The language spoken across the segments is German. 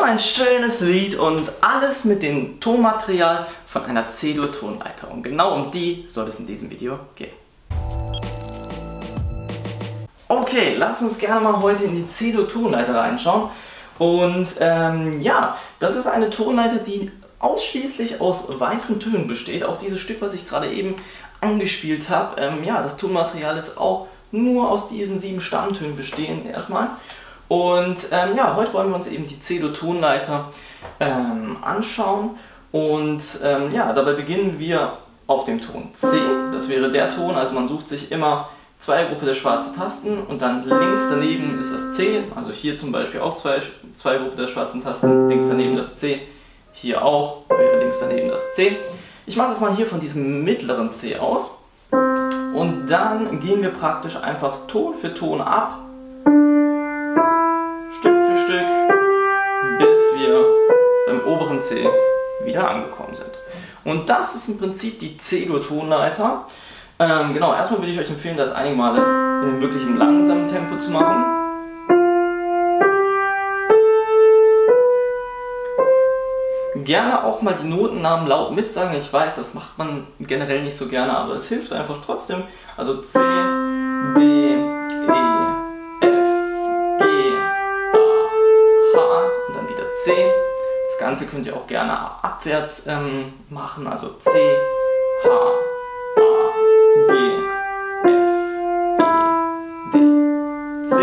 ein schönes Lied und alles mit dem Tonmaterial von einer C-Dur-Tonleiter. Und genau um die soll es in diesem Video gehen. Okay, lass uns gerne mal heute in die C-Dur-Tonleiter reinschauen. Und ähm, ja, das ist eine Tonleiter, die ausschließlich aus weißen Tönen besteht. Auch dieses Stück, was ich gerade eben angespielt habe, ähm, ja, das Tonmaterial ist auch nur aus diesen sieben Stammtönen bestehen erstmal. Und ähm, ja, heute wollen wir uns eben die C-Dur-Tonleiter ähm, anschauen. Und ähm, ja, dabei beginnen wir auf dem Ton C. Das wäre der Ton, also man sucht sich immer zwei Gruppe der schwarzen Tasten und dann links daneben ist das C. Also hier zum Beispiel auch zwei, zwei Gruppe der schwarzen Tasten, links daneben das C. Hier auch wäre links daneben das C. Ich mache das mal hier von diesem mittleren C aus. Und dann gehen wir praktisch einfach Ton für Ton ab oberen C wieder angekommen sind. Und das ist im Prinzip die C-Dur-Tonleiter. Ähm, genau, erstmal würde ich euch empfehlen, das einige Male in wirklich im langsamen Tempo zu machen. Gerne auch mal die Notennamen laut mitsagen. Ich weiß, das macht man generell nicht so gerne, aber es hilft einfach trotzdem. Also C, Das Ganze könnt ihr auch gerne abwärts ähm, machen, also C, H, A, G, F, E, D, C.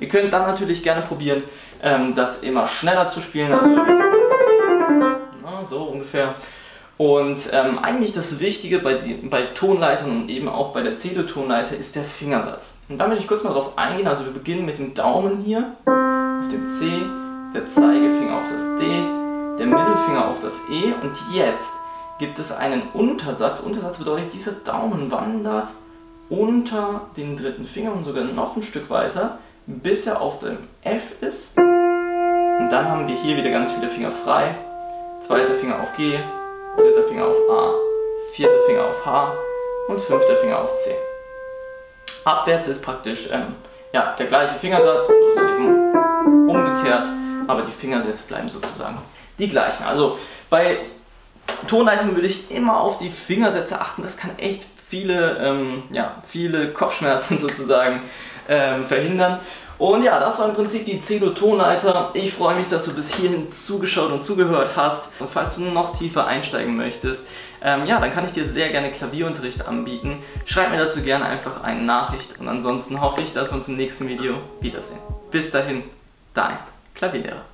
Ihr könnt dann natürlich gerne probieren, ähm, das immer schneller zu spielen, also na, so ungefähr. Und ähm, eigentlich das Wichtige bei, bei Tonleitern und eben auch bei der C-Dur-Tonleiter ist der Fingersatz. Und da möchte ich kurz mal drauf eingehen. Also wir beginnen mit dem Daumen hier auf dem C, der Zeigefinger auf das D, der Mittelfinger auf das E und jetzt gibt es einen Untersatz. Untersatz bedeutet, dieser Daumen wandert unter den dritten Finger und sogar noch ein Stück weiter, bis er auf dem F ist. Und dann haben wir hier wieder ganz viele Finger frei. Zweiter Finger auf G, dritter Finger auf A, vierter Finger auf H und fünfter Finger auf C. Abwärts ist praktisch ähm, ja, der gleiche Fingersatz, bloß eben umgekehrt aber die Fingersätze bleiben sozusagen die gleichen. Also bei Tonleitern würde ich immer auf die Fingersätze achten. Das kann echt viele, ähm, ja, viele Kopfschmerzen sozusagen ähm, verhindern. Und ja, das war im Prinzip die Cedo-Tonleiter. Ich freue mich, dass du bis hierhin zugeschaut und zugehört hast. Und falls du noch tiefer einsteigen möchtest, ähm, ja, dann kann ich dir sehr gerne Klavierunterricht anbieten. Schreib mir dazu gerne einfach eine Nachricht und ansonsten hoffe ich, dass wir uns im nächsten Video wiedersehen. Bis dahin, dein Klawiner